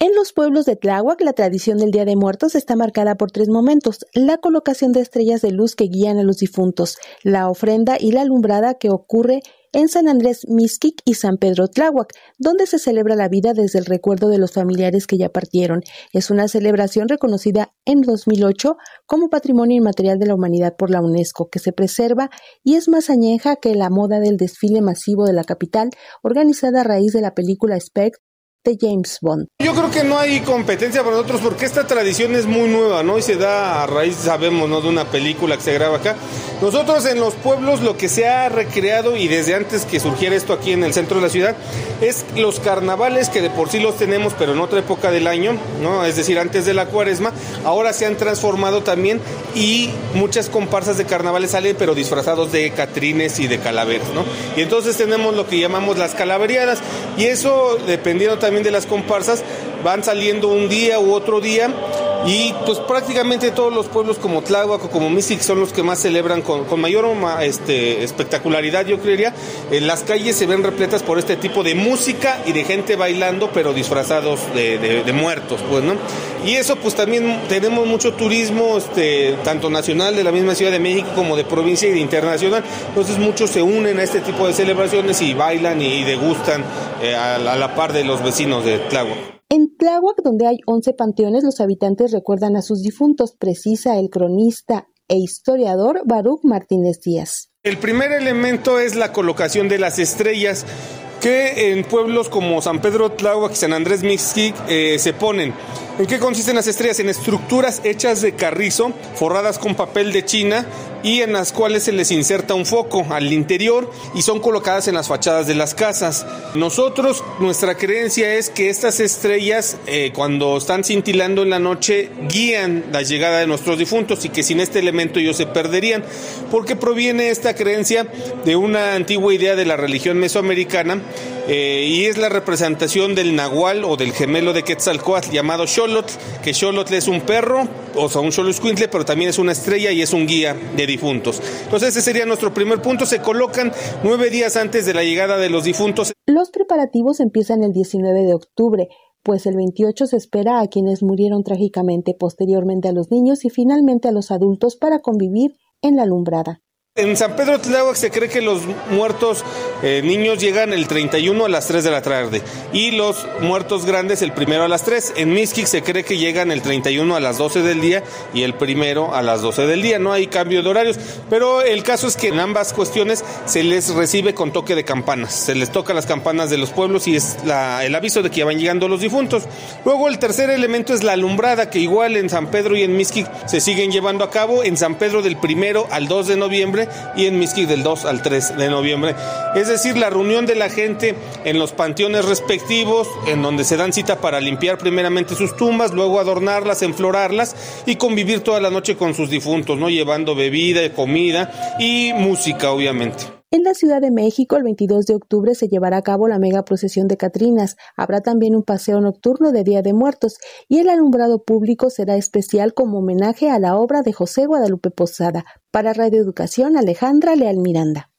En los pueblos de Tláhuac, la tradición del Día de Muertos está marcada por tres momentos: la colocación de estrellas de luz que guían a los difuntos, la ofrenda y la alumbrada que ocurre en San Andrés Mixquic y San Pedro Tláhuac, donde se celebra la vida desde el recuerdo de los familiares que ya partieron. Es una celebración reconocida en 2008 como Patrimonio Inmaterial de la Humanidad por la UNESCO, que se preserva y es más añeja que la moda del desfile masivo de la capital, organizada a raíz de la película Spectre de James Bond. Yo creo que no hay competencia para nosotros porque esta tradición es muy nueva, ¿no? Y se da a raíz, sabemos, ¿no? De una película que se graba acá. Nosotros en los pueblos lo que se ha recreado y desde antes que surgiera esto aquí en el centro de la ciudad es los carnavales que de por sí los tenemos, pero en otra época del año, ¿no? Es decir, antes de la cuaresma, ahora se han transformado también y muchas comparsas de carnavales salen pero disfrazados de catrines y de calaveras, ¿no? Y entonces tenemos lo que llamamos las calaveriadas y eso dependiendo también de las comparsas van saliendo un día u otro día y pues prácticamente todos los pueblos como Tláhuac o como Misic son los que más celebran con, mayor este, espectacularidad, yo creería. En las calles se ven repletas por este tipo de música y de gente bailando, pero disfrazados de, muertos, pues, ¿no? Y eso pues también tenemos mucho turismo, este, tanto nacional de la misma Ciudad de México como de provincia y de internacional. Entonces muchos se unen a este tipo de celebraciones y bailan y, degustan eh, a, la par de los vecinos de Tláhuac. En Tláhuac, donde hay 11 panteones, los habitantes recuerdan a sus difuntos, precisa el cronista e historiador Baruch Martínez Díaz. El primer elemento es la colocación de las estrellas que en pueblos como San Pedro Tláhuac y San Andrés Mixquic eh, se ponen. ¿En qué consisten las estrellas? En estructuras hechas de carrizo, forradas con papel de China y en las cuales se les inserta un foco al interior y son colocadas en las fachadas de las casas. Nosotros, nuestra creencia es que estas estrellas, eh, cuando están cintilando en la noche, guían la llegada de nuestros difuntos y que sin este elemento ellos se perderían. Porque proviene esta creencia de una antigua idea de la religión mesoamericana eh, y es la representación del nahual o del gemelo de Quetzalcoatl llamado Xolotl, que Xolotl es un perro, o sea, un Xoloscuintle, pero también es una estrella y es un guía de difuntos. Entonces ese sería nuestro primer punto, se colocan nueve días antes de la llegada de los difuntos. Los preparativos empiezan el 19 de octubre pues el 28 se espera a quienes murieron trágicamente, posteriormente a los niños y finalmente a los adultos para convivir en la alumbrada. En San Pedro Tláhuac se cree que los muertos eh, niños llegan el 31 a las 3 de la tarde y los muertos grandes el primero a las 3. En Mixquic se cree que llegan el 31 a las 12 del día y el primero a las 12 del día. No hay cambio de horarios, pero el caso es que en ambas cuestiones se les recibe con toque de campanas. Se les toca las campanas de los pueblos y es el aviso de que ya van llegando los difuntos. Luego el tercer elemento es la alumbrada, que igual en San Pedro y en Mixquic se siguen llevando a cabo. En San Pedro del primero al 2 de noviembre y en Mixquic del 2 al 3 de noviembre. Es decir, la reunión de la gente en los panteones respectivos, en donde se dan cita para limpiar primeramente sus tumbas, luego adornarlas, enflorarlas y convivir toda la noche con sus difuntos, ¿no? Llevando bebida, comida y música, obviamente. En la Ciudad de México, el 22 de octubre se llevará a cabo la mega procesión de Catrinas. Habrá también un paseo nocturno de Día de Muertos y el alumbrado público será especial como homenaje a la obra de José Guadalupe Posada. Para Radio Educación, Alejandra Leal Miranda.